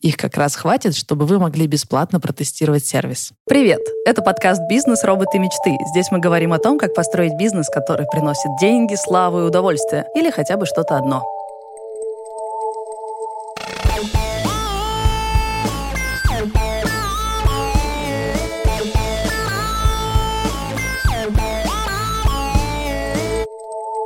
Их как раз хватит, чтобы вы могли бесплатно протестировать сервис. Привет! Это подкаст «Бизнес. Роботы. Мечты». Здесь мы говорим о том, как построить бизнес, который приносит деньги, славу и удовольствие. Или хотя бы что-то одно.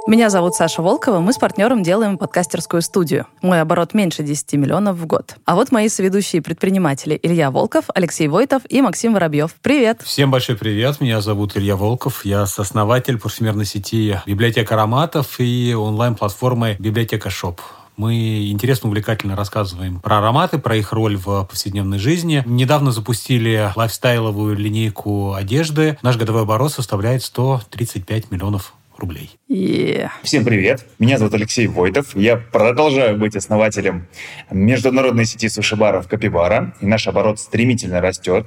Меня зовут Саша Волкова, мы с партнером делаем подкастерскую студию. Мой оборот меньше 10 миллионов в год. А вот мои соведущие предприниматели Илья Волков, Алексей Войтов и Максим Воробьев. Привет! Всем большой привет, меня зовут Илья Волков, я сооснователь парфюмерной сети «Библиотека ароматов» и онлайн-платформы «Библиотека Шоп». Мы интересно, увлекательно рассказываем про ароматы, про их роль в повседневной жизни. Недавно запустили лайфстайловую линейку одежды. Наш годовой оборот составляет 135 миллионов рублей. Yeah. Всем привет. Меня зовут Алексей Войтов. Я продолжаю быть основателем международной сети суши-баров Капибара. И наш оборот стремительно растет.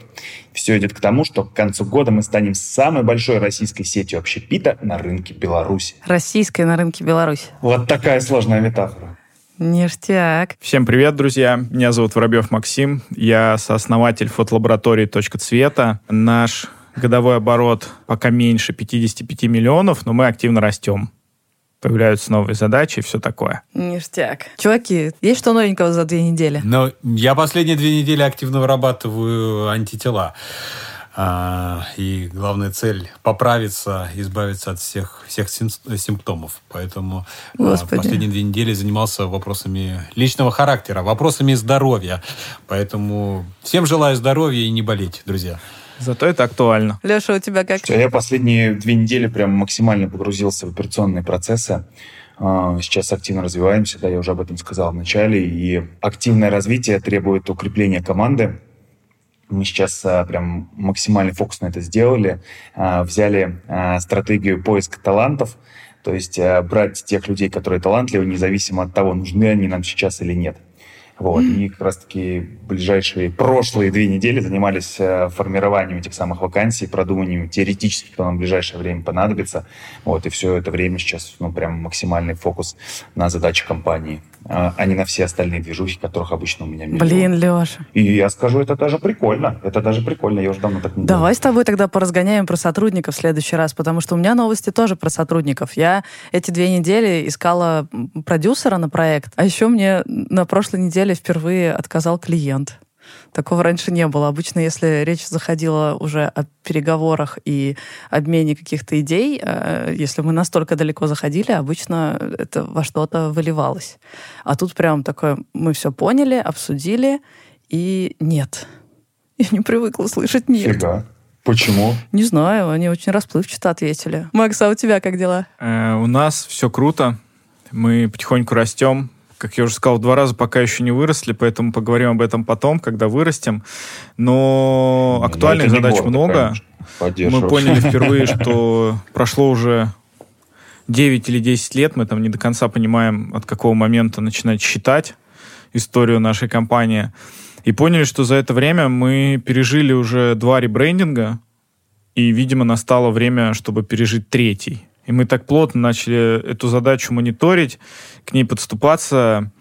Все идет к тому, что к концу года мы станем самой большой российской сетью общепита на рынке Беларуси. Российской на рынке Беларуси. Вот такая сложная метафора. Ништяк. Всем привет, друзья. Меня зовут Воробьев Максим. Я сооснователь фотолаборатории «Точка цвета». Наш годовой оборот пока меньше 55 миллионов, но мы активно растем. Появляются новые задачи и все такое. Ништяк. Чуваки, есть что новенького за две недели? Ну, я последние две недели активно вырабатываю антитела. А, и главная цель – поправиться, избавиться от всех, всех симптомов. Поэтому а, последние две недели занимался вопросами личного характера, вопросами здоровья. Поэтому всем желаю здоровья и не болеть, друзья. Зато это актуально. Леша, у тебя как? Я последние две недели прям максимально погрузился в операционные процессы. А, сейчас активно развиваемся, да, я уже об этом сказал в начале, и активное развитие требует укрепления команды. Мы сейчас а, прям максимальный фокус на это сделали, а, взяли стратегию поиска талантов, то есть брать тех людей, которые талантливы, независимо от того, нужны они нам сейчас или нет. Вот. И как раз-таки ближайшие прошлые две недели занимались э, формированием этих самых вакансий, продуманием теоретически, кто нам в ближайшее время понадобится. Вот. И все это время сейчас ну, прям максимальный фокус на задачи компании а, а не на все остальные движухи, которых обычно у меня нет. Блин, Леша. И я скажу, это даже прикольно. Это даже прикольно. Я уже давно так не Давай делал. с тобой тогда поразгоняем про сотрудников в следующий раз, потому что у меня новости тоже про сотрудников. Я эти две недели искала продюсера на проект, а еще мне на прошлой неделе впервые отказал клиент. Такого раньше не было. Обычно, если речь заходила уже о переговорах и обмене каких-то идей, э, если мы настолько далеко заходили, обычно это во что-то выливалось. А тут прям такое, мы все поняли, обсудили, и нет. Я не привыкла слышать нет. Фига. Почему? Не знаю, они очень расплывчато ответили. Макс, а у тебя как дела? Э, у нас все круто. Мы потихоньку растем как я уже сказал, в два раза пока еще не выросли, поэтому поговорим об этом потом, когда вырастем. Но ну, актуальных задач гордо, много. Мы поняли впервые, что прошло уже 9 или 10 лет, мы там не до конца понимаем, от какого момента начинать считать историю нашей компании. И поняли, что за это время мы пережили уже два ребрендинга, и, видимо, настало время, чтобы пережить третий. И мы так плотно начали эту задачу мониторить, к ней подступаться,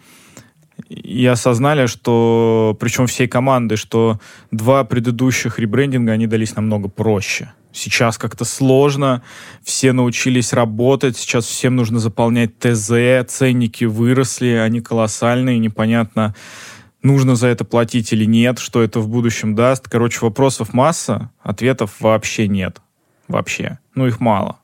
и осознали, что, причем всей команды, что два предыдущих ребрендинга, они дались намного проще. Сейчас как-то сложно, все научились работать, сейчас всем нужно заполнять ТЗ, ценники выросли, они колоссальные, непонятно, нужно за это платить или нет, что это в будущем даст. Короче, вопросов масса, ответов вообще нет. Вообще. Ну, их мало.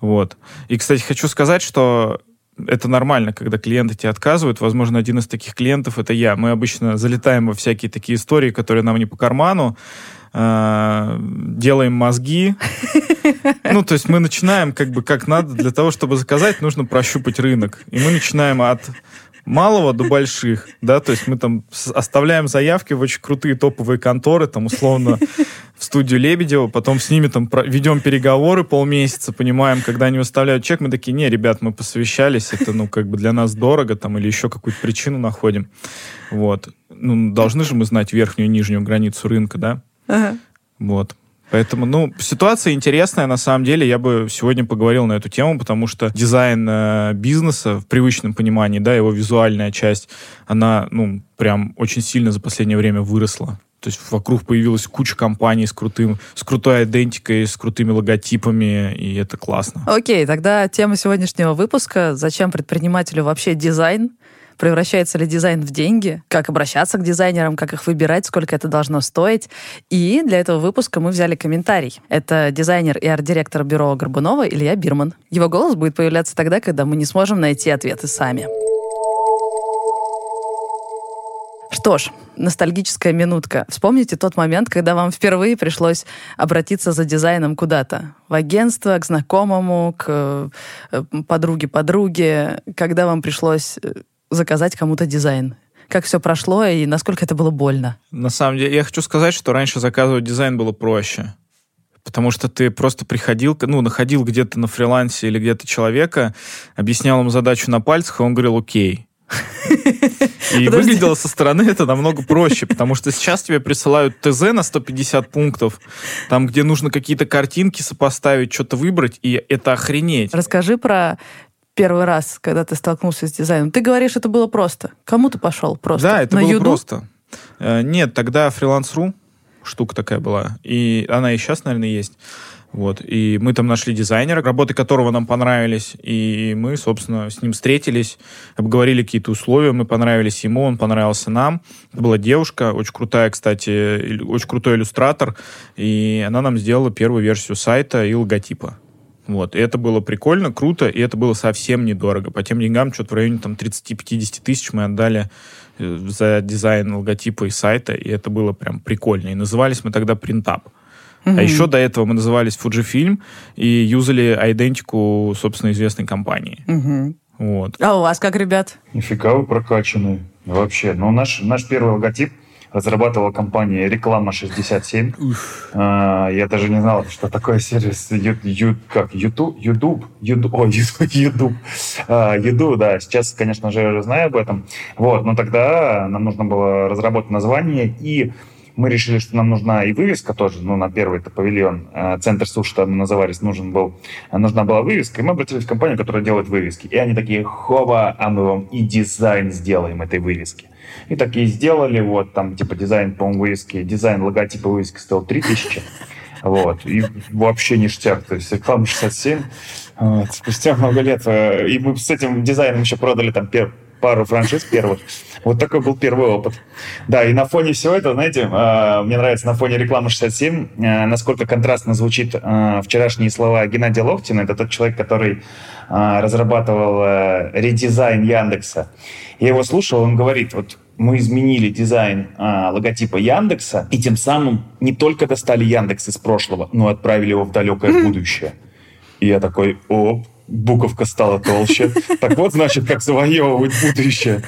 Вот. И, кстати, хочу сказать, что это нормально, когда клиенты тебе отказывают. Возможно, один из таких клиентов это я. Мы обычно залетаем во всякие такие истории, которые нам не по карману, э, делаем мозги. Ну, то есть мы начинаем как бы как надо. Для того, чтобы заказать, нужно прощупать рынок. И мы начинаем от малого до больших, да, то есть мы там оставляем заявки в очень крутые топовые конторы, там, условно, в студию Лебедева, потом с ними там ведем переговоры полмесяца, понимаем, когда они выставляют чек, мы такие, не, ребят, мы посовещались, это, ну, как бы для нас дорого, там, или еще какую-то причину находим. Вот. Ну, должны же мы знать верхнюю и нижнюю границу рынка, да? Ага. Вот. Поэтому, ну, ситуация интересная, на самом деле. Я бы сегодня поговорил на эту тему, потому что дизайн э, бизнеса в привычном понимании, да, его визуальная часть, она, ну, прям очень сильно за последнее время выросла. То есть вокруг появилась куча компаний с, крутым, с крутой идентикой, с крутыми логотипами, и это классно. Окей, тогда тема сегодняшнего выпуска «Зачем предпринимателю вообще дизайн?» Превращается ли дизайн в деньги, как обращаться к дизайнерам, как их выбирать, сколько это должно стоить. И для этого выпуска мы взяли комментарий. Это дизайнер и арт-директор бюро Горбунова Илья Бирман. Его голос будет появляться тогда, когда мы не сможем найти ответы сами. Что ж, ностальгическая минутка. Вспомните тот момент, когда вам впервые пришлось обратиться за дизайном куда-то. В агентство, к знакомому, к э, подруге-подруге. Когда вам пришлось э, заказать кому-то дизайн? Как все прошло и насколько это было больно? На самом деле, я хочу сказать, что раньше заказывать дизайн было проще. Потому что ты просто приходил, ну, находил где-то на фрилансе или где-то человека, объяснял ему задачу на пальцах, и он говорил «Окей». И выглядело со стороны это намного проще, потому что сейчас тебе присылают ТЗ на 150 пунктов, там, где нужно какие-то картинки сопоставить, что-то выбрать, и это охренеть. Расскажи про первый раз, когда ты столкнулся с дизайном? Ты говоришь, это было просто. Кому ты пошел просто? Да, это На было юду? просто. Э, нет, тогда фриланс.ру штука такая была. И она и сейчас, наверное, есть. Вот. И мы там нашли дизайнера, работы которого нам понравились. И мы, собственно, с ним встретились, обговорили какие-то условия. Мы понравились ему, он понравился нам. Это была девушка, очень крутая, кстати, очень крутой иллюстратор. И она нам сделала первую версию сайта и логотипа. Вот. И это было прикольно, круто, и это было совсем недорого. По тем деньгам, что-то в районе там 30-50 тысяч мы отдали э, за дизайн логотипа и сайта, и это было прям прикольно. И назывались мы тогда Printup. Mm-hmm. А еще до этого мы назывались Fujifilm и юзали идентику, собственно, известной компании. Mm-hmm. Вот. А у вас как, ребят? Нифига вы прокачанные. Вообще. Ну, наш, наш первый логотип — разрабатывала компания «Реклама 67». А, я даже не знал, что такое сервис ю, ю, как YouTube, YouTube, YouTube, о, YouTube, а, YouTube, да. Сейчас, конечно же, знаю об этом. Вот, но тогда нам нужно было разработать название и мы решили, что нам нужна и вывеска тоже, ну, на первый это павильон, а, центр суши там мы назывались, нужен был, нужна была вывеска, и мы обратились в компанию, которая делает вывески. И они такие, хоба, а мы вам и дизайн сделаем этой вывески. И такие сделали, вот, там, типа, дизайн, по-моему, вывески, дизайн логотипа вывески стоил 3000. Вот, и вообще ништяк, то есть реклама 67. Вот, спустя много лет, э, и мы с этим дизайном еще продали там пер, пару франшиз первых. Вот такой был первый опыт. Да, и на фоне всего этого, знаете, э, мне нравится на фоне рекламы 67, э, насколько контрастно звучит вчерашние слова Геннадия Локтина. Это тот человек, который разрабатывал редизайн Яндекса. Я его слушал, он говорит, вот мы изменили дизайн а, логотипа Яндекса, и тем самым не только достали Яндекс из прошлого, но отправили его в далекое будущее. И я такой, о, буковка стала толще. Так вот, значит, как завоевывать будущее.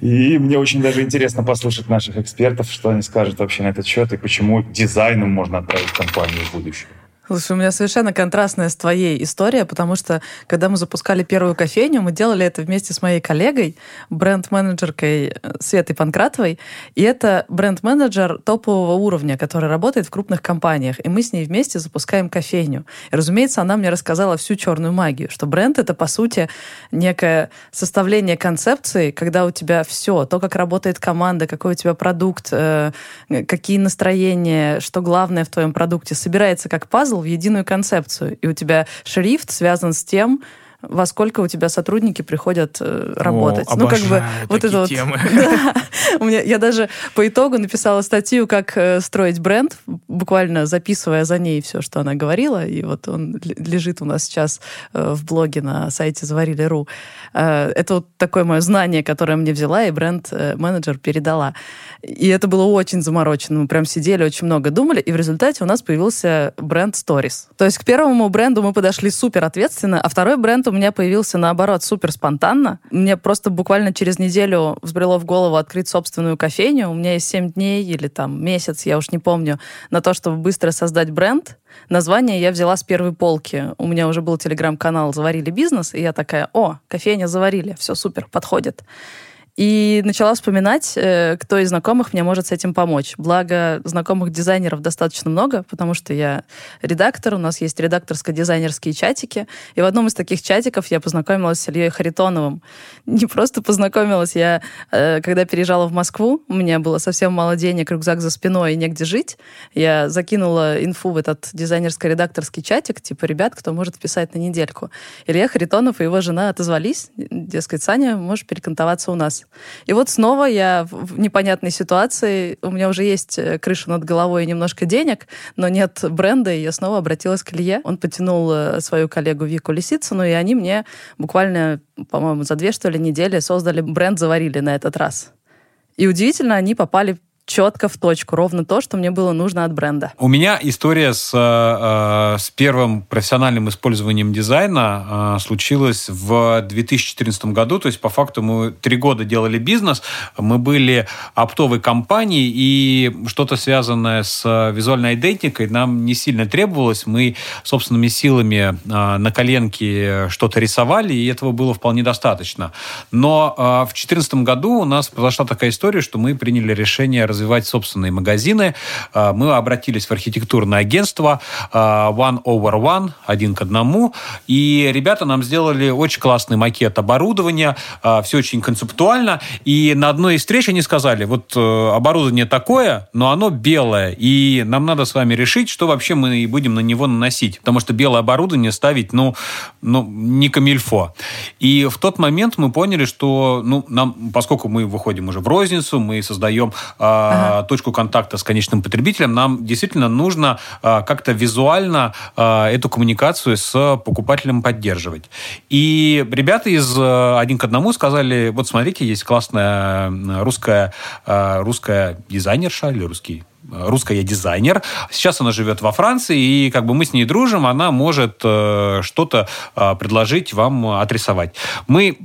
И мне очень даже интересно послушать наших экспертов, что они скажут вообще на этот счет, и почему дизайном можно отправить компанию в будущее. Слушай, у меня совершенно контрастная с твоей история, потому что когда мы запускали первую кофейню, мы делали это вместе с моей коллегой, бренд-менеджеркой э, Светой Панкратовой. И это бренд-менеджер топового уровня, который работает в крупных компаниях. И мы с ней вместе запускаем кофейню. И, разумеется, она мне рассказала всю черную магию, что бренд — это, по сути, некое составление концепции, когда у тебя все, то, как работает команда, какой у тебя продукт, э, какие настроения, что главное в твоем продукте, собирается как пазл в единую концепцию. И у тебя шрифт связан с тем, во сколько у тебя сотрудники приходят э, работать. О, ну, как бы вот это вот. Да. У меня, я даже по итогу написала статью, как э, строить бренд, буквально записывая за ней все, что она говорила. И вот он лежит у нас сейчас э, в блоге на сайте заварили.ру. Э, это вот такое мое знание, которое мне взяла и бренд-менеджер передала. И это было очень заморочено. Мы прям сидели, очень много думали, и в результате у нас появился бренд Stories. То есть к первому бренду мы подошли супер ответственно, а второй бренд у меня появился, наоборот, супер спонтанно. Мне просто буквально через неделю взбрело в голову открыть собственную кофейню. У меня есть 7 дней или там месяц, я уж не помню, на то, чтобы быстро создать бренд. Название я взяла с первой полки. У меня уже был телеграм-канал «Заварили бизнес», и я такая, о, кофейня заварили, все супер, подходит. И начала вспоминать, э, кто из знакомых мне может с этим помочь. Благо, знакомых дизайнеров достаточно много, потому что я редактор, у нас есть редакторско-дизайнерские чатики. И в одном из таких чатиков я познакомилась с Ильей Харитоновым. Не просто познакомилась, я, э, когда переезжала в Москву, у меня было совсем мало денег, рюкзак за спиной и негде жить. Я закинула инфу в этот дизайнерско-редакторский чатик, типа, ребят, кто может писать на недельку. Илья Харитонов и его жена отозвались, дескать, Саня, можешь перекантоваться у нас. И вот снова я в непонятной ситуации. У меня уже есть э, крыша над головой и немножко денег, но нет бренда, и я снова обратилась к Илье. Он потянул э, свою коллегу Вику Лисицыну, и они мне буквально, по-моему, за две, что ли, недели создали бренд «Заварили» на этот раз. И удивительно, они попали четко в точку, ровно то, что мне было нужно от бренда. У меня история с, э, с первым профессиональным использованием дизайна э, случилась в 2014 году, то есть по факту мы три года делали бизнес, мы были оптовой компанией, и что-то связанное с визуальной идентикой нам не сильно требовалось, мы собственными силами э, на коленке что-то рисовали, и этого было вполне достаточно. Но в 2014 году у нас произошла такая история, что мы приняли решение развивать развивать собственные магазины. А, мы обратились в архитектурное агентство а, One Over One, один к одному, и ребята нам сделали очень классный макет оборудования, а, все очень концептуально, и на одной из встреч они сказали, вот э, оборудование такое, но оно белое, и нам надо с вами решить, что вообще мы будем на него наносить, потому что белое оборудование ставить, ну, ну не камильфо. И в тот момент мы поняли, что, ну, нам, поскольку мы выходим уже в розницу, мы создаем ага. точку контакта с конечным потребителем, нам действительно нужно а, как-то визуально а, эту коммуникацию с покупателем поддерживать. И ребята из а, «Один к одному» сказали, вот смотрите, есть классная русская, русская дизайнерша или русский русская я дизайнер. Сейчас она живет во Франции, и как бы мы с ней дружим, она может э, что-то э, предложить вам отрисовать. Мы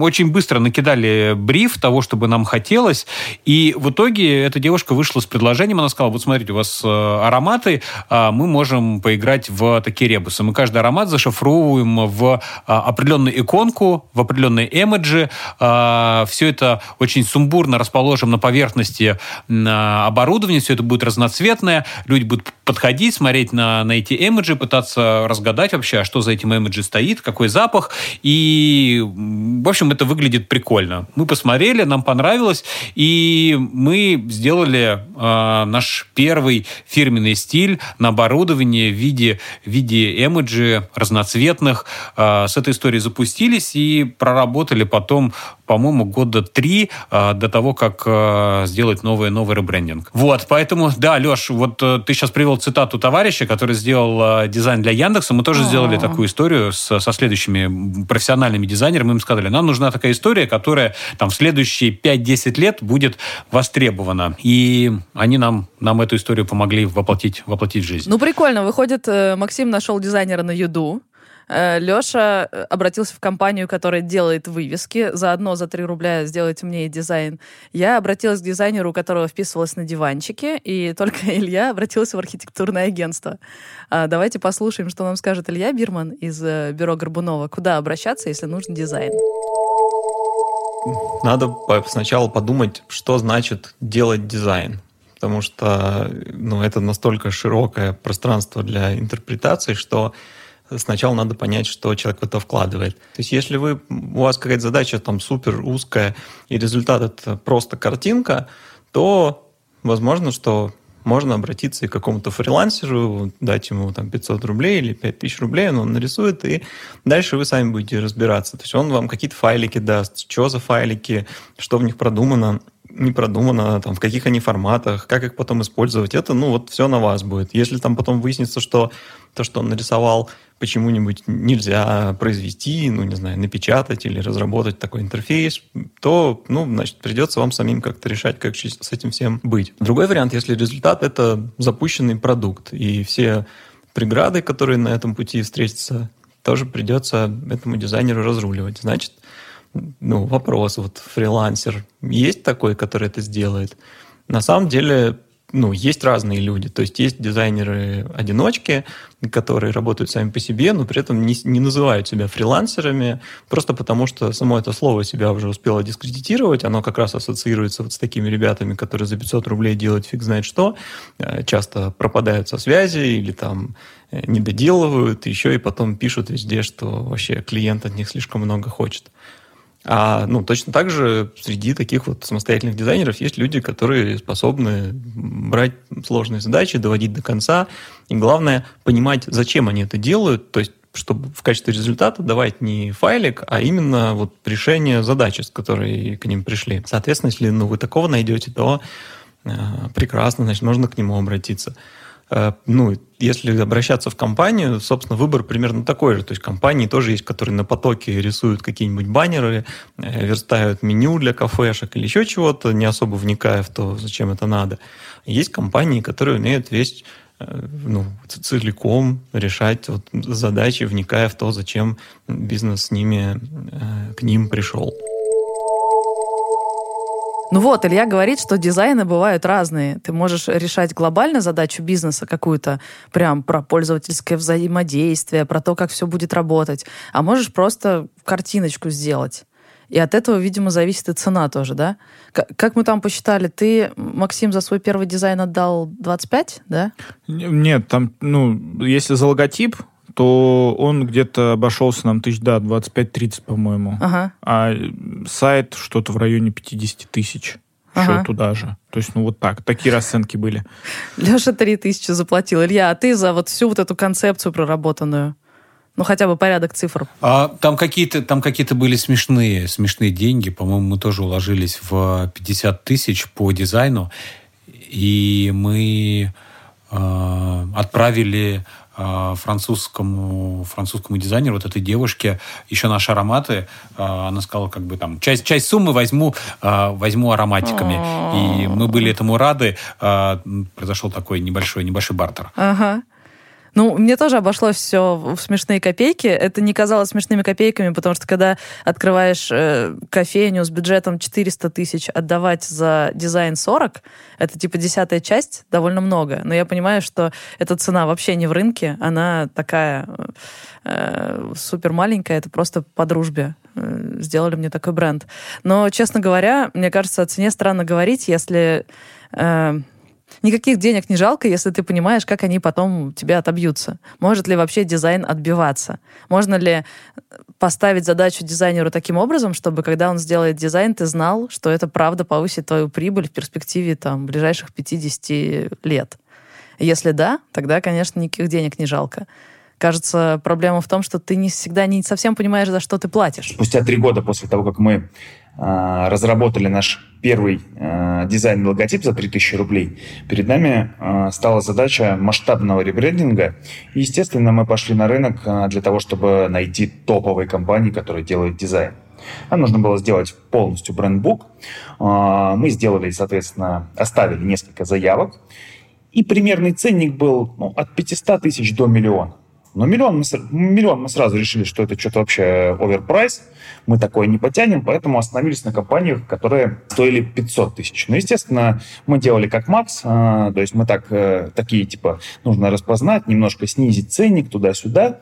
очень быстро накидали бриф того, чтобы нам хотелось, и в итоге эта девушка вышла с предложением, она сказала, вот смотрите, у вас э, ароматы, э, мы можем поиграть в такие ребусы. Мы каждый аромат зашифровываем в определенную иконку, в определенные эмоджи. Все это очень сумбурно расположим на поверхности оборудования, все это будет разноцветное, люди будут подходить, смотреть на, на эти эмоджи, пытаться разгадать вообще, а что за этим эмоджи стоит, какой запах. И, в общем, это выглядит прикольно. Мы посмотрели, нам понравилось, и мы сделали э, наш первый фирменный стиль на оборудовании в виде, в виде эмоджи разноцветных. Э, с этой историей запустились и проработали потом по-моему, года три э, до того, как э, сделать новый, новый ребрендинг. Вот, поэтому, да, Леш, вот э, ты сейчас привел цитату товарища, который сделал э, дизайн для Яндекса. Мы тоже А-а-а. сделали такую историю с, со следующими профессиональными дизайнерами. Мы им сказали, нам нужна такая история, которая там в следующие 5-10 лет будет востребована. И они нам, нам эту историю помогли воплотить, воплотить в жизнь. Ну, прикольно. Выходит, э, Максим нашел дизайнера на Юду, Леша э, обратился в компанию, которая делает вывески. Заодно за 3 рубля сделайте мне дизайн. Я обратилась к дизайнеру, у которого вписывалась на диванчике, и только Илья обратился в архитектурное агентство. А, давайте послушаем, что нам скажет Илья Бирман из э, бюро Горбунова. Куда обращаться, если нужен дизайн? Надо сначала подумать, что значит делать дизайн потому что ну, это настолько широкое пространство для интерпретации, что сначала надо понять, что человек в это вкладывает. То есть если вы, у вас какая-то задача там супер узкая, и результат это просто картинка, то возможно, что можно обратиться и к какому-то фрилансеру, дать ему там 500 рублей или 5000 рублей, он, он нарисует, и дальше вы сами будете разбираться. То есть он вам какие-то файлики даст, что за файлики, что в них продумано, не продумано, там, в каких они форматах, как их потом использовать. Это, ну, вот все на вас будет. Если там потом выяснится, что то, что он нарисовал, почему-нибудь нельзя произвести, ну, не знаю, напечатать или разработать такой интерфейс, то, ну, значит, придется вам самим как-то решать, как с этим всем быть. Другой вариант, если результат — это запущенный продукт, и все преграды, которые на этом пути встретятся, тоже придется этому дизайнеру разруливать. Значит, ну, вопрос, вот фрилансер, есть такой, который это сделает? На самом деле, ну, есть разные люди. То есть есть дизайнеры-одиночки, которые работают сами по себе, но при этом не, не называют себя фрилансерами, просто потому что само это слово себя уже успело дискредитировать. Оно как раз ассоциируется вот с такими ребятами, которые за 500 рублей делают фиг знает что, э, часто пропадают со связи или там э, не доделывают, еще и потом пишут везде, что вообще клиент от них слишком много хочет. А ну, точно так же среди таких вот самостоятельных дизайнеров есть люди, которые способны брать сложные задачи, доводить до конца. И главное, понимать, зачем они это делают. То есть чтобы в качестве результата давать не файлик, а именно вот решение задачи, с которой к ним пришли. Соответственно, если ну, вы такого найдете, то э, прекрасно, значит, можно к нему обратиться. Э, ну, если обращаться в компанию, собственно, выбор примерно такой же. То есть компании тоже есть, которые на потоке рисуют какие-нибудь баннеры, э, верстают меню для кафешек или еще чего-то, не особо вникая в то, зачем это надо. Есть компании, которые умеют весь э, ну, целиком решать вот задачи, вникая в то, зачем бизнес с ними, к ним пришел. Ну вот, Илья говорит, что дизайны бывают разные. Ты можешь решать глобально задачу бизнеса какую-то, прям про пользовательское взаимодействие, про то, как все будет работать. А можешь просто картиночку сделать. И от этого, видимо, зависит и цена тоже, да? Как мы там посчитали, ты, Максим, за свой первый дизайн отдал 25, да? Нет, там, ну, если за логотип, то он где-то обошелся нам тысяч, да, 25-30, по-моему. Ага. А сайт что-то в районе 50 тысяч. Ага. Еще туда же. То есть, ну вот так. Такие расценки были. Леша 3 тысячи заплатил. Илья, а ты за вот всю вот эту концепцию проработанную? Ну, хотя бы порядок цифр. А, там какие-то там какие-то были смешные, смешные деньги. По-моему, мы тоже уложились в 50 тысяч по дизайну. И мы э, отправили французскому, французскому дизайнеру, вот этой девушке, еще наши ароматы. А, она сказала, как бы там, часть, часть суммы возьму, а, возьму ароматиками. И мы были этому рады. Произошел такой небольшой, небольшой бартер. Ага. Ну, мне тоже обошлось все в смешные копейки. Это не казалось смешными копейками, потому что когда открываешь э, кофейню с бюджетом 400 тысяч, отдавать за дизайн 40, это типа десятая часть, довольно много. Но я понимаю, что эта цена вообще не в рынке, она такая э, супер маленькая, это просто по дружбе э, сделали мне такой бренд. Но, честно говоря, мне кажется, о цене странно говорить, если... Э, никаких денег не жалко, если ты понимаешь, как они потом тебе отобьются. Может ли вообще дизайн отбиваться? Можно ли поставить задачу дизайнеру таким образом, чтобы когда он сделает дизайн, ты знал, что это правда повысит твою прибыль в перспективе там, ближайших 50 лет? Если да, тогда, конечно, никаких денег не жалко. Кажется, проблема в том, что ты не всегда не совсем понимаешь, за что ты платишь. Спустя три года после того, как мы э, разработали наш первый э, дизайн логотип за 3000 рублей, перед нами э, стала задача масштабного ребрендинга. И, естественно, мы пошли на рынок э, для того, чтобы найти топовые компании, которые делают дизайн. Нам нужно было сделать полностью брендбук. Э, мы сделали, соответственно, оставили несколько заявок. И примерный ценник был ну, от 500 тысяч до миллиона. Но миллион мы, миллион мы сразу решили, что это что-то вообще оверпрайс, мы такое не потянем, поэтому остановились на компаниях, которые стоили 500 тысяч. Ну, естественно, мы делали как Макс, а, то есть мы так, э, такие, типа, нужно распознать, немножко снизить ценник туда-сюда.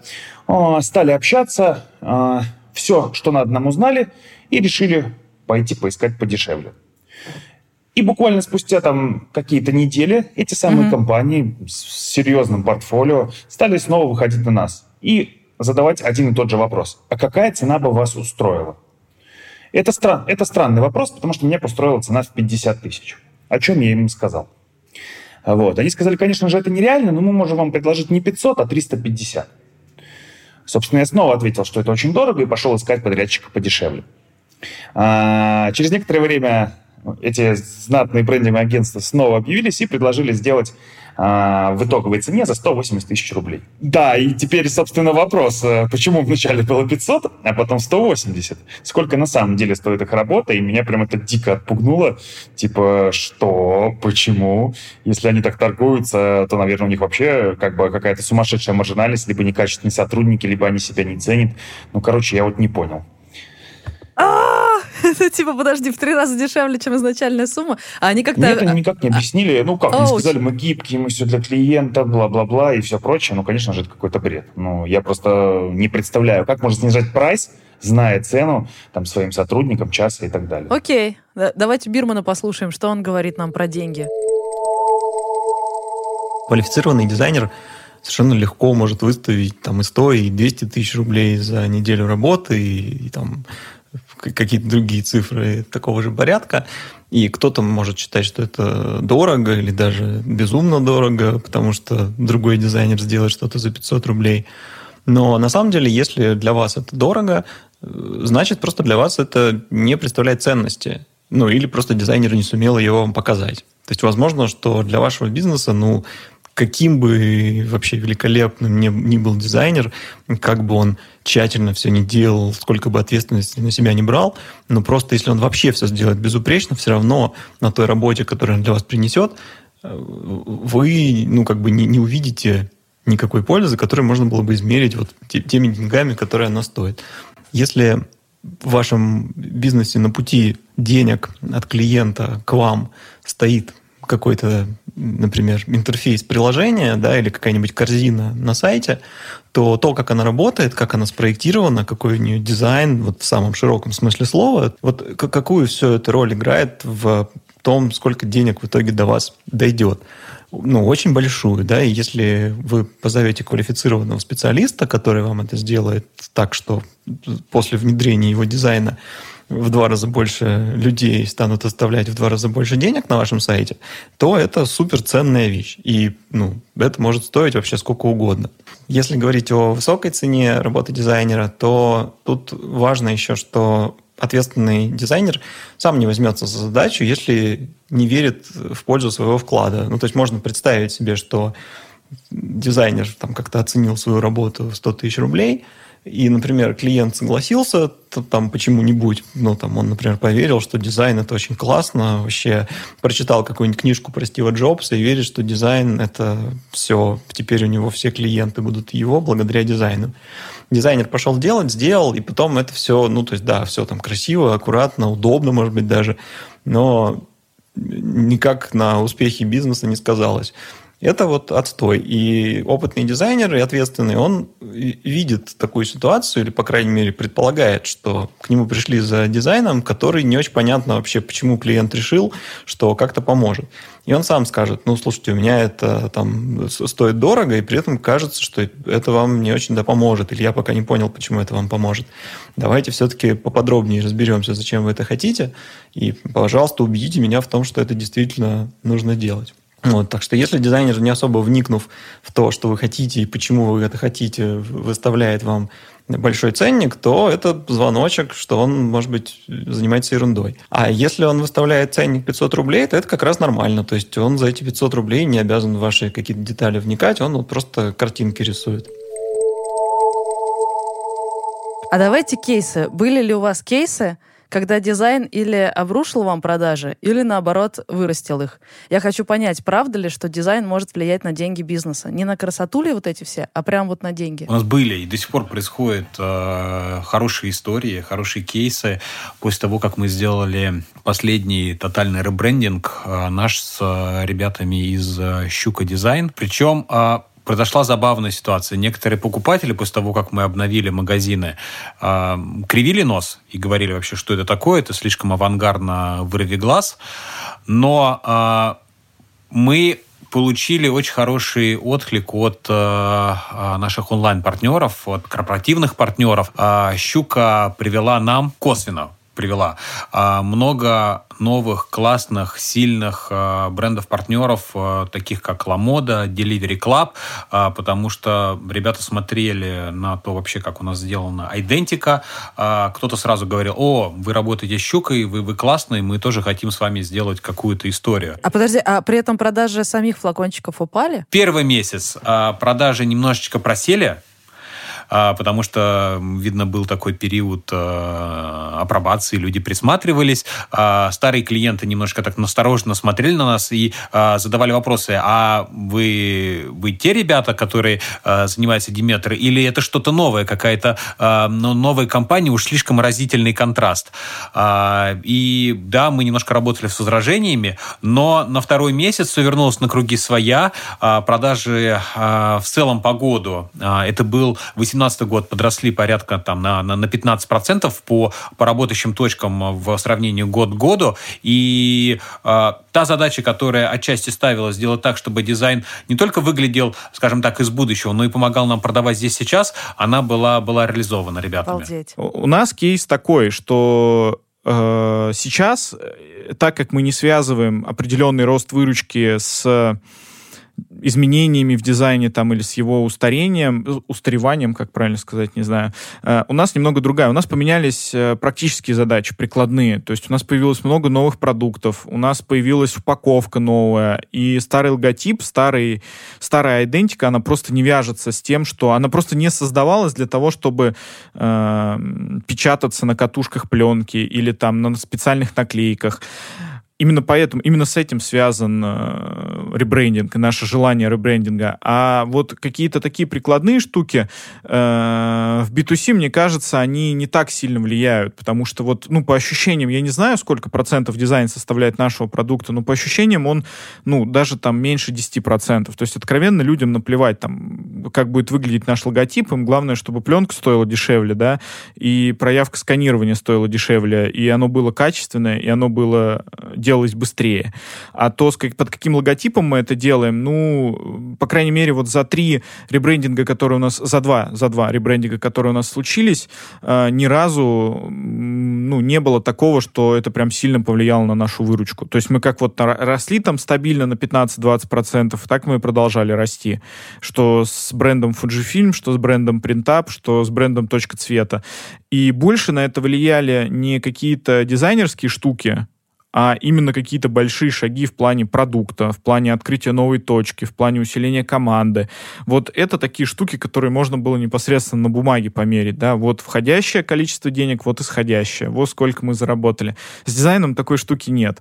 Стали общаться, а, все, что надо, нам узнали, и решили пойти поискать подешевле. И буквально спустя там какие-то недели эти самые mm-hmm. компании с серьезным портфолио стали снова выходить на нас и задавать один и тот же вопрос. А какая цена бы вас устроила? Это, стран, это странный вопрос, потому что меня построила цена в 50 тысяч. О чем я им сказал? Вот. Они сказали, конечно же, это нереально, но мы можем вам предложить не 500, а 350. Собственно, я снова ответил, что это очень дорого, и пошел искать подрядчика подешевле. А, через некоторое время эти знатные брендинговые агентства снова объявились и предложили сделать а, в итоговой цене за 180 тысяч рублей. Да, и теперь, собственно, вопрос, э, почему вначале было 500, а потом 180? Сколько на самом деле стоит их работа? И меня прям это дико отпугнуло. Типа, что? Почему? Если они так торгуются, то, наверное, у них вообще как бы какая-то сумасшедшая маржинальность, либо некачественные сотрудники, либо они себя не ценят. Ну, короче, я вот не понял. А, это типа, подожди, в три раза дешевле, чем изначальная сумма. А они как-то... Нет, они никак не объяснили. Ну как, они сказали, мы гибкие, мы все для клиента, бла-бла-бла и все прочее. Ну, конечно же, это какой-то бред. Ну, я просто не представляю, как можно снижать прайс, зная цену там своим сотрудникам, часа и так далее. Окей, давайте Бирмана послушаем, что он говорит нам про деньги. Квалифицированный дизайнер совершенно легко может выставить там и 100, и 200 тысяч рублей за неделю работы, и, и там какие-то другие цифры такого же порядка. И кто-то может считать, что это дорого или даже безумно дорого, потому что другой дизайнер сделает что-то за 500 рублей. Но на самом деле, если для вас это дорого, значит, просто для вас это не представляет ценности. Ну, или просто дизайнер не сумел его вам показать. То есть, возможно, что для вашего бизнеса, ну, каким бы вообще великолепным ни, ни был дизайнер, как бы он тщательно все не делал, сколько бы ответственности на себя не брал, но просто если он вообще все сделает безупречно, все равно на той работе, которую он для вас принесет, э, вы, ну, как бы не, не увидите никакой пользы, которую можно было бы измерить вот теми деньгами, которые она стоит. Если в вашем бизнесе на пути денег от клиента к вам стоит какой-то, например, интерфейс приложения, да, или какая-нибудь корзина на сайте, то то, как она работает, как она спроектирована, какой у нее дизайн, вот в самом широком смысле слова, вот какую все это роль играет в том, сколько денег в итоге до вас дойдет. Ну, очень большую, да, и если вы позовете квалифицированного специалиста, который вам это сделает так, что после внедрения его дизайна в два раза больше людей станут оставлять в два раза больше денег на вашем сайте, то это супер ценная вещь. И ну, это может стоить вообще сколько угодно. Если говорить о высокой цене работы дизайнера, то тут важно еще, что ответственный дизайнер сам не возьмется за задачу, если не верит в пользу своего вклада. Ну, то есть можно представить себе, что дизайнер там как-то оценил свою работу в 100 тысяч рублей – и, например, клиент согласился то, там почему-нибудь, ну, там он, например, поверил, что дизайн это очень классно, вообще прочитал какую-нибудь книжку про Стива Джобса и верит, что дизайн это все, теперь у него все клиенты будут его благодаря дизайну. Дизайнер пошел делать, сделал, и потом это все, ну, то есть, да, все там красиво, аккуратно, удобно, может быть, даже, но никак на успехе бизнеса не сказалось. Это вот отстой. И опытный дизайнер и ответственный, он видит такую ситуацию, или, по крайней мере, предполагает, что к нему пришли за дизайном, который не очень понятно вообще, почему клиент решил, что как-то поможет. И он сам скажет, ну, слушайте, у меня это там стоит дорого, и при этом кажется, что это вам не очень да поможет, или я пока не понял, почему это вам поможет. Давайте все-таки поподробнее разберемся, зачем вы это хотите, и, пожалуйста, убедите меня в том, что это действительно нужно делать. Вот, так что если дизайнер, не особо вникнув в то, что вы хотите и почему вы это хотите, выставляет вам большой ценник, то это звоночек, что он, может быть, занимается ерундой. А если он выставляет ценник 500 рублей, то это как раз нормально. То есть он за эти 500 рублей не обязан в ваши какие-то детали вникать, он вот просто картинки рисует. А давайте кейсы. Были ли у вас кейсы, когда дизайн или обрушил вам продажи, или наоборот вырастил их. Я хочу понять, правда ли, что дизайн может влиять на деньги бизнеса? Не на красоту ли вот эти все, а прям вот на деньги? У нас были и до сих пор происходят э, хорошие истории, хорошие кейсы. После того, как мы сделали последний тотальный ребрендинг э, наш с э, ребятами из э, Щука Дизайн. Причем э, произошла забавная ситуация. Некоторые покупатели после того, как мы обновили магазины, э, кривили нос и говорили вообще, что это такое, это слишком авангардно вырви глаз. Но э, мы получили очень хороший отклик от э, наших онлайн-партнеров, от корпоративных партнеров. Э, Щука привела нам косвенно привела. А, много новых, классных, сильных а, брендов-партнеров, а, таких как LaModa, Delivery Club, потому что ребята смотрели на то вообще, как у нас сделана идентика. Кто-то сразу говорил, о, вы работаете с щукой, вы, вы классные, мы тоже хотим с вами сделать какую-то историю. А подожди, а при этом продажи самих флакончиков упали? Первый месяц продажи немножечко просели, потому что, видно, был такой период э, апробации, люди присматривались, а, старые клиенты немножко так настороженно смотрели на нас и а, задавали вопросы, а вы, вы те ребята, которые занимаются Диметр, или это что-то новое, какая-то ну, новая компания, уж слишком разительный контраст. И да, мы немножко работали с возражениями, но на второй месяц все вернулось на круги своя, продажи в целом по году, это был 18 2017 год подросли порядка там, на, на, на 15% по, по работающим точкам в сравнении год к году. И э, та задача, которая отчасти ставилась, сделать так, чтобы дизайн не только выглядел, скажем так, из будущего, но и помогал нам продавать здесь сейчас, она была, была реализована ребятами. Обалдеть. У нас кейс такой, что э, сейчас, э, так как мы не связываем определенный рост выручки с изменениями в дизайне там или с его устарением, устареванием, как правильно сказать, не знаю, э, у нас немного другая. У нас поменялись э, практические задачи, прикладные. То есть у нас появилось много новых продуктов, у нас появилась упаковка новая, и старый логотип, старый, старая идентика, она просто не вяжется с тем, что она просто не создавалась для того, чтобы э, печататься на катушках пленки или там на специальных наклейках именно поэтому, именно с этим связан э, ребрендинг, наше желание ребрендинга. А вот какие-то такие прикладные штуки э, в B2C, мне кажется, они не так сильно влияют, потому что вот, ну, по ощущениям, я не знаю, сколько процентов дизайн составляет нашего продукта, но по ощущениям он, ну, даже там меньше 10%. То есть откровенно людям наплевать, там, как будет выглядеть наш логотип, им главное, чтобы пленка стоила дешевле, да, и проявка сканирования стоила дешевле, и оно было качественное, и оно было э, делалось быстрее. А то, под каким логотипом мы это делаем, ну, по крайней мере, вот за три ребрендинга, которые у нас, за два, за два ребрендинга, которые у нас случились, э, ни разу, ну, не было такого, что это прям сильно повлияло на нашу выручку. То есть мы как вот росли там стабильно на 15-20%, так мы и продолжали расти. Что с брендом Fujifilm, что с брендом Printup, что с брендом Точка Цвета. И больше на это влияли не какие-то дизайнерские штуки, а именно какие-то большие шаги в плане продукта, в плане открытия новой точки, в плане усиления команды. Вот это такие штуки, которые можно было непосредственно на бумаге померить, да, вот входящее количество денег, вот исходящее, вот сколько мы заработали. С дизайном такой штуки нет.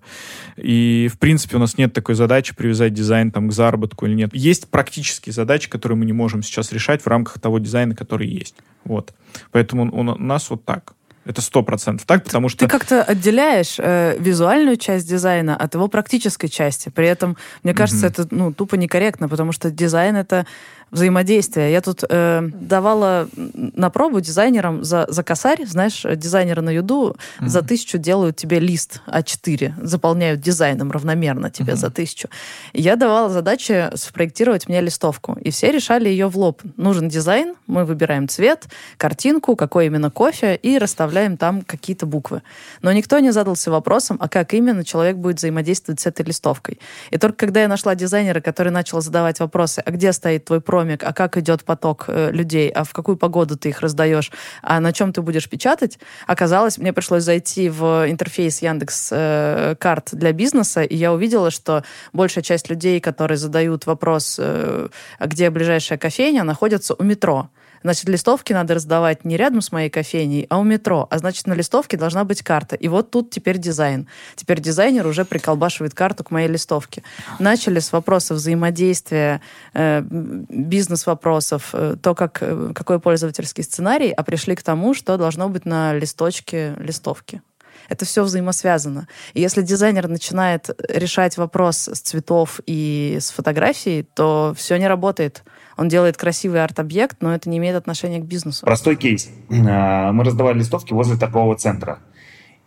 И, в принципе, у нас нет такой задачи привязать дизайн там к заработку или нет. Есть практические задачи, которые мы не можем сейчас решать в рамках того дизайна, который есть. Вот. Поэтому у нас вот так. Это сто процентов так, потому что... Ты как-то отделяешь э, визуальную часть дизайна от его практической части. При этом, мне кажется, mm-hmm. это ну, тупо некорректно, потому что дизайн — это взаимодействия. Я тут э, давала на пробу дизайнерам за, за косарь, знаешь, дизайнеры на Юду mm-hmm. за тысячу делают тебе лист А4, заполняют дизайном равномерно тебе mm-hmm. за тысячу. Я давала задачи спроектировать мне листовку, и все решали ее в лоб. Нужен дизайн, мы выбираем цвет, картинку, какой именно кофе, и расставляем там какие-то буквы. Но никто не задался вопросом, а как именно человек будет взаимодействовать с этой листовкой. И только когда я нашла дизайнера, который начал задавать вопросы, а где стоит твой про промик, а как идет поток э, людей, а в какую погоду ты их раздаешь, а на чем ты будешь печатать, оказалось, мне пришлось зайти в интерфейс Яндекс э, карт для бизнеса, и я увидела, что большая часть людей, которые задают вопрос, э, а где ближайшая кофейня, находятся у метро. Значит, листовки надо раздавать не рядом с моей кофейней, а у метро. А значит, на листовке должна быть карта. И вот тут теперь дизайн. Теперь дизайнер уже приколбашивает карту к моей листовке. Начали с вопросов взаимодействия, э, бизнес-вопросов, э, то, как, э, какой пользовательский сценарий, а пришли к тому, что должно быть на листочке листовки это все взаимосвязано. И если дизайнер начинает решать вопрос с цветов и с фотографией, то все не работает. Он делает красивый арт-объект, но это не имеет отношения к бизнесу. Простой кейс. А, мы раздавали листовки возле торгового центра.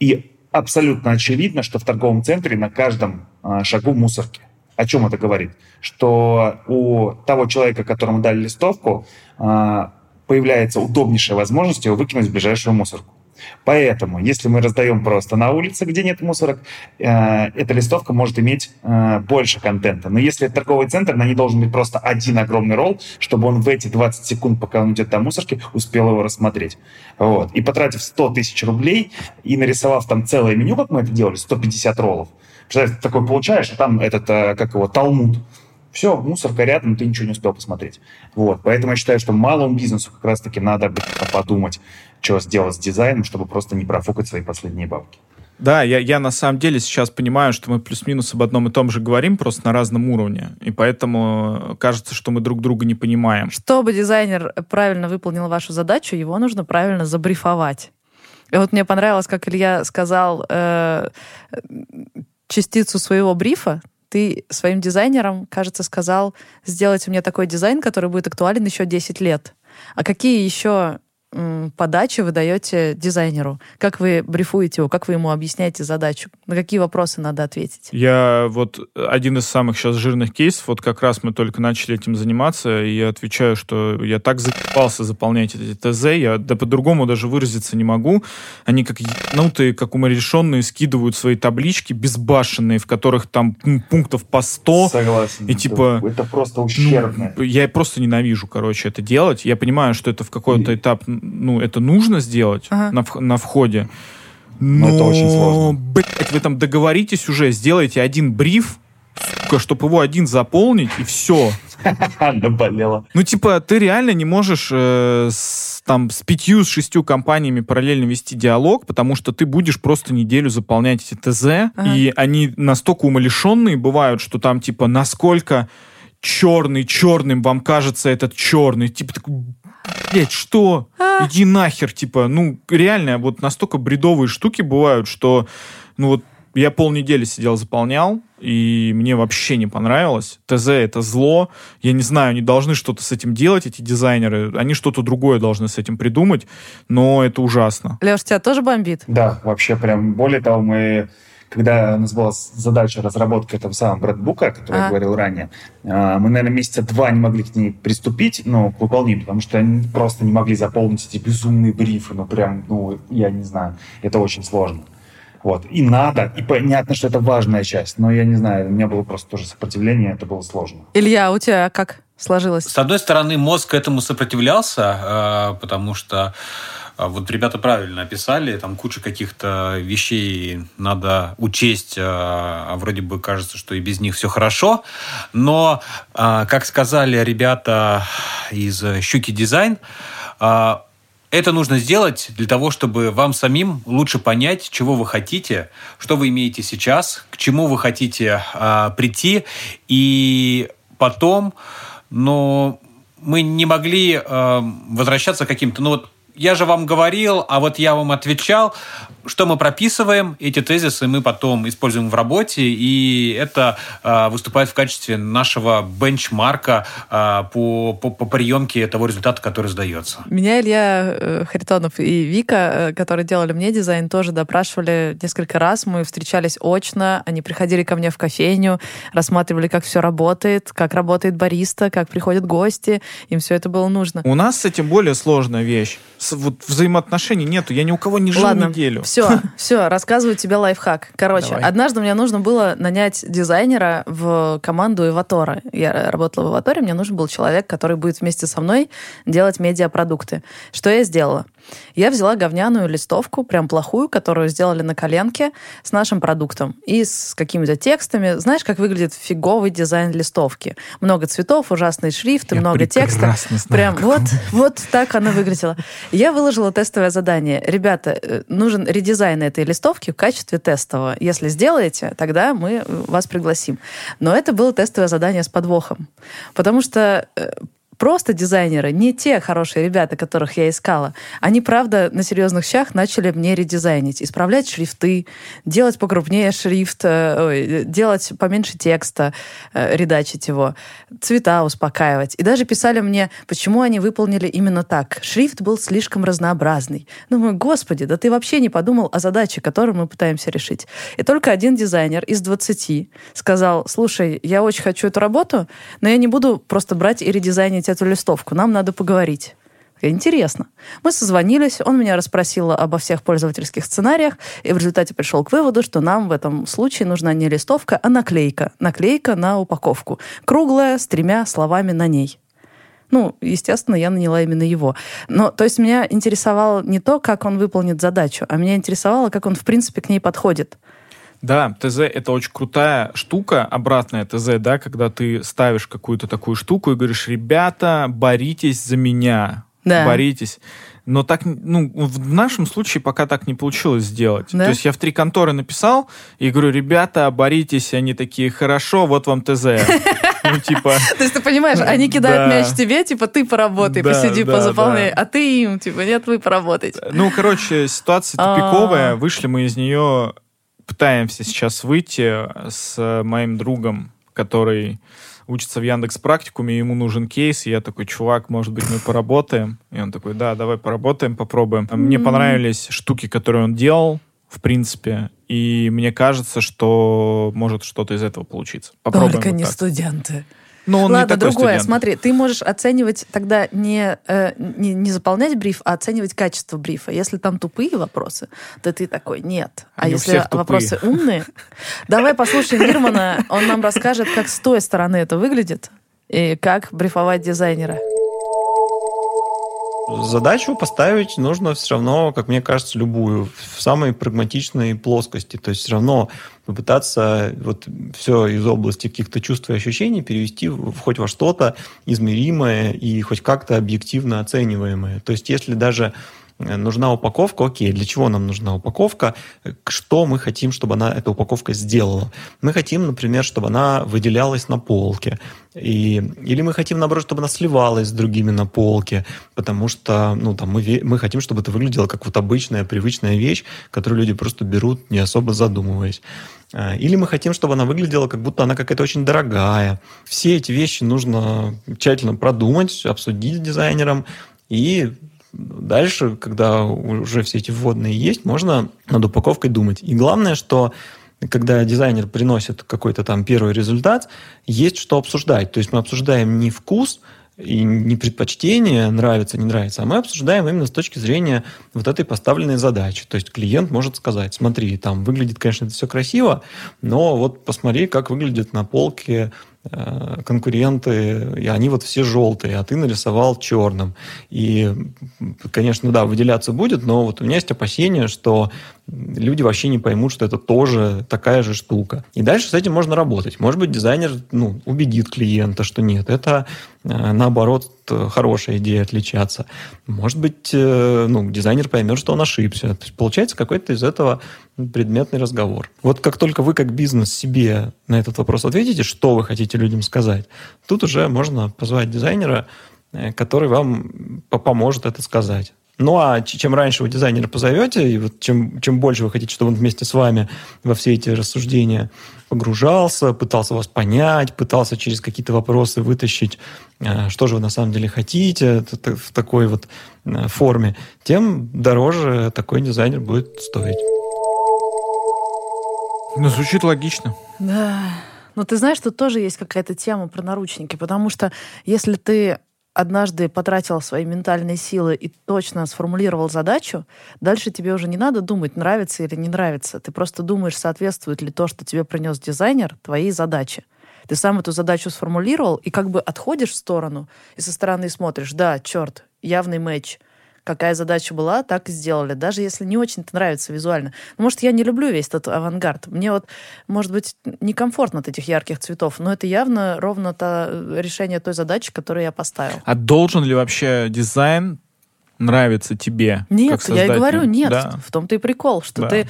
И абсолютно очевидно, что в торговом центре на каждом а, шагу мусорки. О чем это говорит? Что у того человека, которому дали листовку, а, появляется удобнейшая возможность его выкинуть в ближайшую мусорку. Поэтому, если мы раздаем просто на улице, где нет мусорок, э, эта листовка может иметь э, больше контента. Но если это торговый центр, на ней должен быть просто один огромный ролл, чтобы он в эти 20 секунд, пока он идет до мусорки, успел его рассмотреть. Вот. И потратив 100 тысяч рублей и нарисовав там целое меню, как мы это делали, 150 роллов, Представляешь, ты такой получаешь, а там этот, э, как его, талмуд. Все, мусорка рядом, ты ничего не успел посмотреть. Вот. Поэтому я считаю, что малому бизнесу как раз-таки надо подумать, что сделать с дизайном, чтобы просто не профукать свои последние бабки. Да, я, я на самом деле сейчас понимаю, что мы плюс-минус об одном и том же говорим, просто на разном уровне. И поэтому кажется, что мы друг друга не понимаем. Чтобы дизайнер правильно выполнил вашу задачу, его нужно правильно забрифовать. И вот мне понравилось, как Илья сказал, э, частицу своего брифа, ты своим дизайнерам, кажется, сказал, сделать у меня такой дизайн, который будет актуален еще 10 лет. А какие еще подачи вы даете дизайнеру? Как вы брифуете его? Как вы ему объясняете задачу? На какие вопросы надо ответить? Я вот один из самых сейчас жирных кейсов, вот как раз мы только начали этим заниматься, и я отвечаю, что я так закипался заполнять эти ТЗ, я да по-другому даже выразиться не могу. Они как ебнутые, как уморешенные, скидывают свои таблички безбашенные, в которых там пунктов по 100. Согласен. И типа... Это просто ущербно. Ну, я просто ненавижу, короче, это делать. Я понимаю, что это в какой-то этап ну, это нужно сделать ага. на, на входе. Но, Но это очень сложно. Блядь, вы там договоритесь уже, сделайте один бриф, сука, чтобы его один заполнить, и все. Наболело. Ну, типа, ты реально не можешь э, с, там с пятью, с шестью компаниями параллельно вести диалог, потому что ты будешь просто неделю заполнять эти ТЗ, ага. и они настолько умалишенные бывают, что там, типа, насколько черный черным вам кажется этот черный, типа, такой, блядь, что? А. Иди нахер, типа, ну, реально, вот настолько бредовые штуки бывают, что, ну, вот я полнедели сидел, заполнял, и мне вообще не понравилось. ТЗ — это зло. Я не знаю, они должны что-то с этим делать, эти дизайнеры. Они что-то другое должны с этим придумать, но это ужасно. Леш, тебя тоже бомбит? Да, вообще прям. Более того, мы когда у нас была задача разработки этого самого брэдбука, о котором а. я говорил ранее, а, мы, наверное, месяца два не могли к ней приступить, ну, к выполнению, потому что они просто не могли заполнить эти безумные брифы, ну, прям, ну, я не знаю, это очень сложно. Вот. И надо, и понятно, что это важная часть, но я не знаю, у меня было просто тоже сопротивление, это было сложно. Илья, а у тебя как сложилось? С одной стороны, мозг этому сопротивлялся, а, потому что вот ребята правильно описали, там куча каких-то вещей надо учесть, а, а вроде бы кажется, что и без них все хорошо. Но, а, как сказали ребята из «Щуки дизайн», это нужно сделать для того, чтобы вам самим лучше понять, чего вы хотите, что вы имеете сейчас, к чему вы хотите а, прийти. И потом, но мы не могли а, возвращаться к каким-то... Ну вот я же вам говорил, а вот я вам отвечал, что мы прописываем, эти тезисы мы потом используем в работе, и это э, выступает в качестве нашего бенчмарка э, по, по, по приемке того результата, который сдается. Меня Илья э, Харитонов и Вика, э, которые делали мне дизайн, тоже допрашивали несколько раз. Мы встречались очно, они приходили ко мне в кофейню, рассматривали, как все работает, как работает бариста, как приходят гости, им все это было нужно. У нас с этим более сложная вещь. С, вот взаимоотношений нету, я ни у кого не жил Ладно. неделю. Все, все, рассказываю тебе лайфхак. Короче, Давай. однажды мне нужно было нанять дизайнера в команду Эватора. Я работала в Эваторе, мне нужен был человек, который будет вместе со мной делать медиапродукты. Что я сделала? Я взяла говняную листовку, прям плохую, которую сделали на коленке с нашим продуктом и с какими-то текстами. Знаешь, как выглядит фиговый дизайн листовки? Много цветов, ужасные шрифты, Я много текста. Знаю, прям вот, вот так она выглядела. Я выложила тестовое задание. Ребята, э, нужен редизайн этой листовки в качестве тестового. Если сделаете, тогда мы вас пригласим. Но это было тестовое задание с подвохом. Потому что э, просто дизайнеры, не те хорошие ребята, которых я искала, они, правда, на серьезных щах начали мне редизайнить, исправлять шрифты, делать покрупнее шрифт, э, ой, делать поменьше текста, э, редачить его, цвета успокаивать. И даже писали мне, почему они выполнили именно так. Шрифт был слишком разнообразный. Думаю, господи, да ты вообще не подумал о задаче, которую мы пытаемся решить. И только один дизайнер из 20 сказал, слушай, я очень хочу эту работу, но я не буду просто брать и редизайнить эту листовку, нам надо поговорить. Интересно. Мы созвонились, он меня расспросил обо всех пользовательских сценариях, и в результате пришел к выводу, что нам в этом случае нужна не листовка, а наклейка. Наклейка на упаковку. Круглая, с тремя словами на ней. Ну, естественно, я наняла именно его. Но, то есть, меня интересовало не то, как он выполнит задачу, а меня интересовало, как он, в принципе, к ней подходит. Да, ТЗ — это очень крутая штука, обратная ТЗ, да, когда ты ставишь какую-то такую штуку и говоришь, ребята, боритесь за меня, да. боритесь. Но так, ну, в нашем случае пока так не получилось сделать. Да? То есть я в три конторы написал и говорю, ребята, боритесь. Они такие, хорошо, вот вам ТЗ. Ну, типа... То есть ты понимаешь, они кидают мяч тебе, типа, ты поработай, посиди, позаполняй, а ты им, типа, нет, вы поработайте. Ну, короче, ситуация тупиковая. Вышли мы из нее, пытаемся сейчас выйти с моим другом, который учится в Яндекс практикуме, ему нужен кейс, и я такой, чувак, может быть, мы поработаем? И он такой, да, давай поработаем, попробуем. Mm-hmm. Мне понравились штуки, которые он делал, в принципе, и мне кажется, что может что-то из этого получиться. Попробуем Только вот не так. студенты. Но он Ладно, не такой другое. Студент. Смотри, ты можешь оценивать тогда не, э, не, не заполнять бриф, а оценивать качество брифа. Если там тупые вопросы, то ты такой, нет. А Они если вопросы умные, давай послушаем Мирмана, он нам расскажет, как с той стороны это выглядит и как брифовать дизайнера. Задачу поставить нужно все равно, как мне кажется, любую, в самой прагматичной плоскости. То есть все равно попытаться вот все из области каких-то чувств и ощущений перевести в, хоть во что-то измеримое и хоть как-то объективно оцениваемое. То есть если даже нужна упаковка, окей, для чего нам нужна упаковка, что мы хотим, чтобы она, эта упаковка сделала. Мы хотим, например, чтобы она выделялась на полке, и, или мы хотим, наоборот, чтобы она сливалась с другими на полке, потому что ну, там, мы, мы хотим, чтобы это выглядело как вот обычная, привычная вещь, которую люди просто берут, не особо задумываясь. Э, или мы хотим, чтобы она выглядела, как будто она какая-то очень дорогая. Все эти вещи нужно тщательно продумать, обсудить с дизайнером и Дальше, когда уже все эти вводные есть, можно над упаковкой думать. И главное, что когда дизайнер приносит какой-то там первый результат, есть что обсуждать. То есть мы обсуждаем не вкус, и не предпочтение, нравится, не нравится, а мы обсуждаем именно с точки зрения вот этой поставленной задачи. То есть клиент может сказать, смотри, там выглядит, конечно, это все красиво, но вот посмотри, как выглядит на полке конкуренты, и они вот все желтые, а ты нарисовал черным. И, конечно, да, выделяться будет, но вот у меня есть опасение, что люди вообще не поймут, что это тоже такая же штука. И дальше с этим можно работать. Может быть, дизайнер ну, убедит клиента, что нет, это э, наоборот хорошая идея отличаться. Может быть, э, ну, дизайнер поймет, что он ошибся. То есть получается какой-то из этого предметный разговор. Вот как только вы как бизнес себе на этот вопрос ответите, что вы хотите людям сказать, тут уже можно позвать дизайнера, э, который вам поможет это сказать. Ну а чем раньше вы дизайнера позовете, и вот чем, чем больше вы хотите, чтобы он вместе с вами во все эти рассуждения погружался, пытался вас понять, пытался через какие-то вопросы вытащить, э, что же вы на самом деле хотите в такой вот э, форме, тем дороже такой дизайнер будет стоить. Ну, звучит логично. Да. Но ты знаешь, тут тоже есть какая-то тема про наручники, потому что если ты однажды потратил свои ментальные силы и точно сформулировал задачу, дальше тебе уже не надо думать, нравится или не нравится. Ты просто думаешь, соответствует ли то, что тебе принес дизайнер, твоей задаче. Ты сам эту задачу сформулировал и как бы отходишь в сторону и со стороны смотришь, да, черт, явный матч — какая задача была, так и сделали. Даже если не очень-то нравится визуально. Ну, может, я не люблю весь этот авангард. Мне вот, может быть, некомфортно от этих ярких цветов, но это явно ровно то э, решение той задачи, которую я поставил. А должен ли вообще дизайн нравится тебе? Нет, я и говорю, нет. Да. В том-то и прикол, что да. ты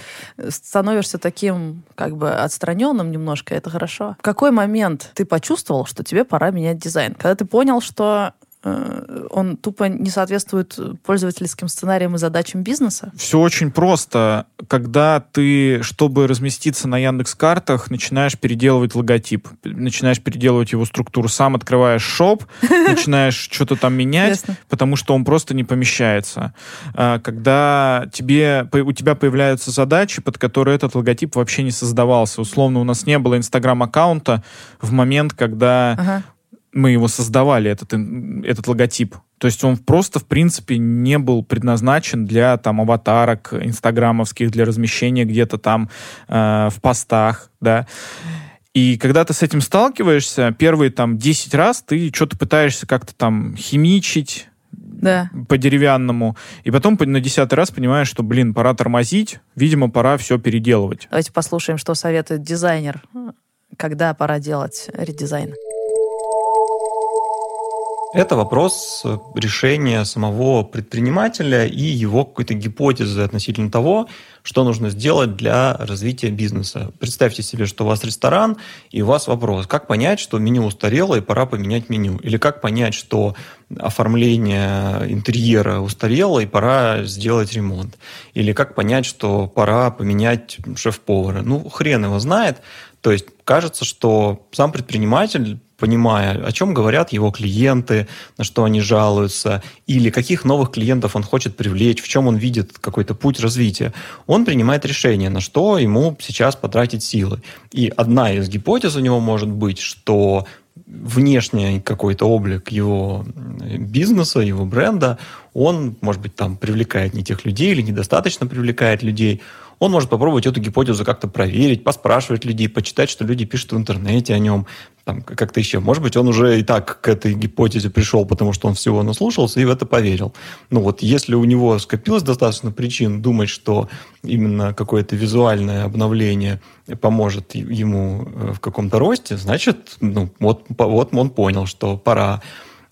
становишься таким как бы отстраненным немножко, это хорошо. В какой момент ты почувствовал, что тебе пора менять дизайн? Когда ты понял, что он тупо не соответствует пользовательским сценариям и задачам бизнеса? Все очень просто. Когда ты, чтобы разместиться на Яндекс картах, начинаешь переделывать логотип, начинаешь переделывать его структуру, сам открываешь шоп, начинаешь что-то там менять, потому что он просто не помещается. А, когда тебе, у тебя появляются задачи, под которые этот логотип вообще не создавался. Условно, у нас не было инстаграм-аккаунта в момент, когда мы его создавали, этот, этот логотип. То есть он просто, в принципе, не был предназначен для там аватарок инстаграмовских, для размещения где-то там э, в постах, да. И когда ты с этим сталкиваешься, первые там 10 раз ты что-то пытаешься как-то там химичить, да. по деревянному. И потом на десятый раз понимаешь, что, блин, пора тормозить, видимо, пора все переделывать. Давайте послушаем, что советует дизайнер, когда пора делать редизайн. Это вопрос решения самого предпринимателя и его какой-то гипотезы относительно того, что нужно сделать для развития бизнеса. Представьте себе, что у вас ресторан, и у вас вопрос, как понять, что меню устарело и пора поменять меню? Или как понять, что оформление интерьера устарело и пора сделать ремонт? Или как понять, что пора поменять шеф-повара? Ну, хрен его знает. То есть кажется, что сам предприниматель понимая, о чем говорят его клиенты, на что они жалуются, или каких новых клиентов он хочет привлечь, в чем он видит какой-то путь развития, он принимает решение, на что ему сейчас потратить силы. И одна из гипотез у него может быть, что внешний какой-то облик его бизнеса, его бренда, он, может быть, там привлекает не тех людей или недостаточно привлекает людей, он может попробовать эту гипотезу как-то проверить, поспрашивать людей, почитать, что люди пишут в интернете о нем, там, как-то еще. Может быть, он уже и так к этой гипотезе пришел, потому что он всего наслушался и в это поверил. Ну вот, если у него скопилось достаточно причин думать, что именно какое-то визуальное обновление поможет ему э, в каком-то росте, значит, ну, вот, вот он понял, что пора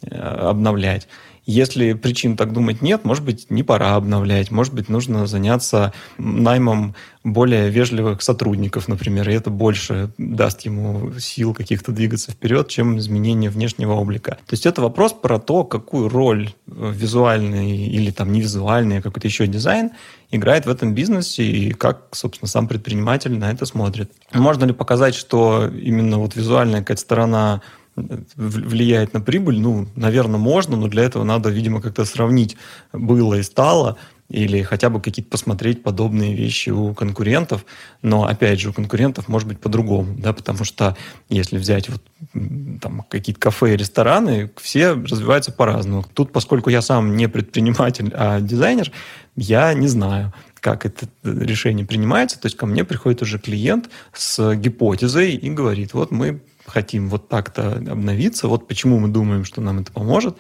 э, обновлять. Если причин так думать нет, может быть, не пора обновлять, может быть, нужно заняться наймом более вежливых сотрудников, например, и это больше даст ему сил каких-то двигаться вперед, чем изменение внешнего облика. То есть это вопрос про то, какую роль э, визуальный или там не визуальный, а какой-то еще дизайн играет в этом бизнесе и как, собственно, сам предприниматель на это смотрит. Можно ли показать, что именно вот визуальная какая-то сторона влияет на прибыль, ну, наверное, можно, но для этого надо, видимо, как-то сравнить было и стало, или хотя бы какие-то посмотреть подобные вещи у конкурентов. Но, опять же, у конкурентов может быть по-другому, да, потому что если взять вот там какие-то кафе и рестораны, все развиваются по-разному. Тут, поскольку я сам не предприниматель, а дизайнер, я не знаю, как это решение принимается. То есть ко мне приходит уже клиент с гипотезой и говорит, вот мы хотим вот так-то обновиться, вот почему мы думаем, что нам это поможет.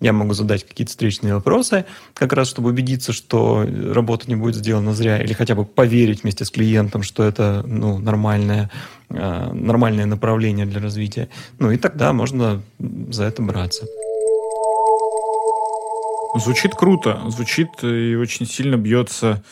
Я могу задать какие-то встречные вопросы, как раз чтобы убедиться, что работа не будет сделана зря, или хотя бы поверить вместе с клиентом, что это ну, нормальное, э, нормальное направление для развития. Ну и тогда можно за это браться. Звучит круто, звучит и очень сильно бьется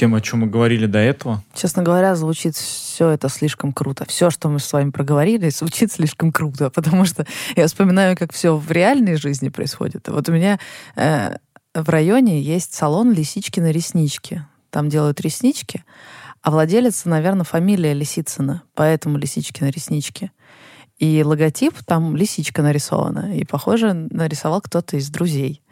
тем, о чем мы говорили до этого. Честно говоря, звучит все это слишком круто. Все, что мы с вами проговорили, звучит слишком круто, потому что я вспоминаю, как все в реальной жизни происходит. Вот у меня э, в районе есть салон «Лисички на реснички». Там делают реснички, а владелец, наверное, фамилия Лисицына, поэтому «Лисички на реснички». И логотип, там лисичка нарисована. И, похоже, нарисовал кто-то из друзей.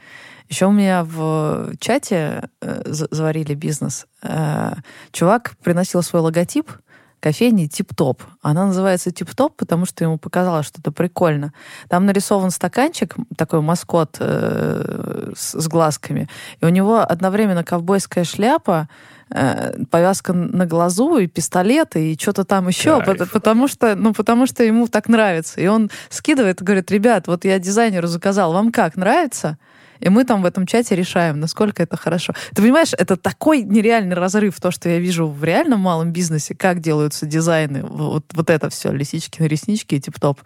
Еще у меня в чате э, заварили бизнес. Э, чувак приносил свой логотип кофейни Тип-Топ. Она называется Тип-Топ, потому что ему показалось, что это прикольно. Там нарисован стаканчик, такой маскот э, с, с глазками, и у него одновременно ковбойская шляпа, э, повязка на глазу и пистолет и что-то там еще, потому, потому что, ну, потому что ему так нравится. И он скидывает и говорит, ребят, вот я дизайнеру заказал, вам как, нравится? И мы там в этом чате решаем, насколько это хорошо. Ты понимаешь, это такой нереальный разрыв, то, что я вижу в реальном малом бизнесе, как делаются дизайны, вот, вот это все, лисички на реснички и тип-топ.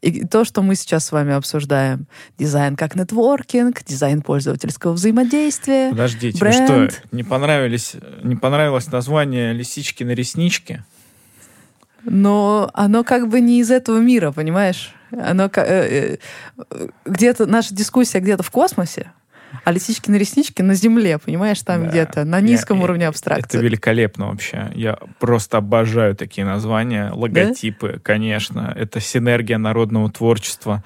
И то, что мы сейчас с вами обсуждаем. Дизайн как нетворкинг, дизайн пользовательского взаимодействия. Подождите, бренд. что, не, понравились, не понравилось название лисички на реснички? Но оно как бы не из этого мира, понимаешь? Оно э, э, где-то наша дискуссия где-то в космосе, а лисички на реснички на земле, понимаешь, там да. где-то на низком я, уровне абстракции. Это великолепно вообще. Я просто обожаю такие названия, логотипы, да? конечно. Это синергия народного творчества.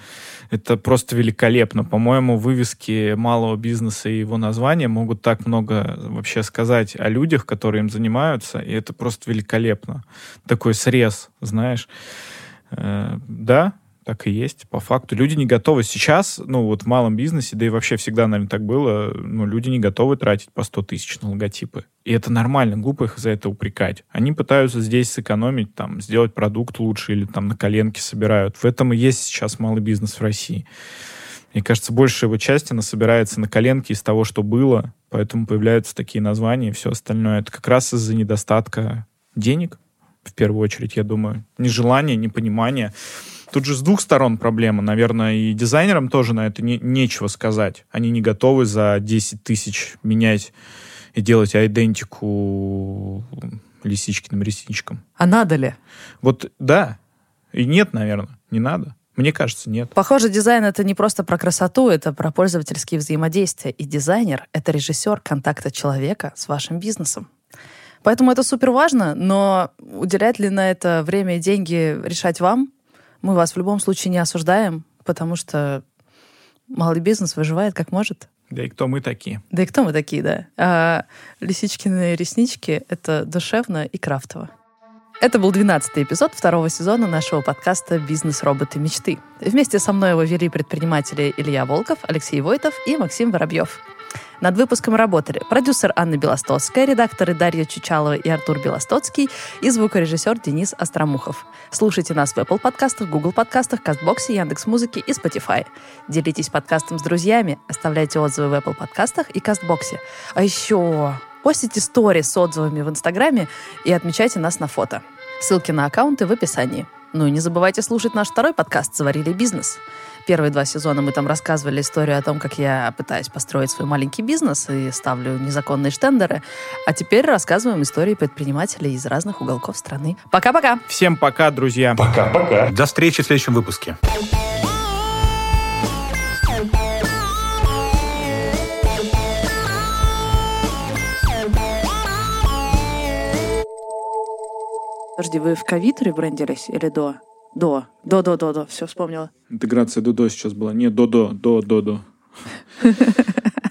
Это просто великолепно. По-моему, вывески малого бизнеса и его названия могут так много вообще сказать о людях, которые им занимаются, и это просто великолепно. Такой срез, знаешь. Э, да, так и есть, по факту. Люди не готовы сейчас, ну вот в малом бизнесе, да и вообще всегда, наверное, так было, ну люди не готовы тратить по 100 тысяч на логотипы. И это нормально, глупо их за это упрекать. Они пытаются здесь сэкономить, там, сделать продукт лучше или там на коленке собирают. В этом и есть сейчас малый бизнес в России. Мне кажется, большая его часть, она собирается на коленке из того, что было, поэтому появляются такие названия и все остальное. Это как раз из-за недостатка денег, в первую очередь, я думаю. Нежелание, непонимание. Тут же с двух сторон проблема. Наверное, и дизайнерам тоже на это не, нечего сказать. Они не готовы за 10 тысяч менять и делать идентику лисичкиным ресничкам. А надо ли? Вот да. И нет, наверное, не надо. Мне кажется, нет. Похоже, дизайн — это не просто про красоту, это про пользовательские взаимодействия. И дизайнер — это режиссер контакта человека с вашим бизнесом. Поэтому это супер важно, но уделять ли на это время и деньги решать вам, мы вас в любом случае не осуждаем, потому что малый бизнес выживает как может. Да и кто мы такие? Да и кто мы такие, да. А лисичкины реснички — это душевно и крафтово. Это был 12 эпизод второго сезона нашего подкаста «Бизнес-роботы мечты». Вместе со мной его вели предприниматели Илья Волков, Алексей Войтов и Максим Воробьев. Над выпуском работали продюсер Анна Белостоцкая, редакторы Дарья Чучалова и Артур Белостоцкий и звукорежиссер Денис Остромухов. Слушайте нас в Apple подкастах, Google подкастах, Кастбоксе, Яндекс.Музыке и Spotify. Делитесь подкастом с друзьями, оставляйте отзывы в Apple подкастах и Кастбоксе. А еще постите стори с отзывами в Инстаграме и отмечайте нас на фото. Ссылки на аккаунты в описании. Ну и не забывайте слушать наш второй подкаст «Заварили бизнес». Первые два сезона мы там рассказывали историю о том, как я пытаюсь построить свой маленький бизнес и ставлю незаконные штендеры. А теперь рассказываем истории предпринимателей из разных уголков страны. Пока-пока! Всем пока, друзья! Пока-пока! До встречи в следующем выпуске. Подожди, вы в ковид ребрендились или до? До. До, до, до, до. Все, вспомнила. Интеграция до-до сейчас была. Нет, до-до, до-до-до.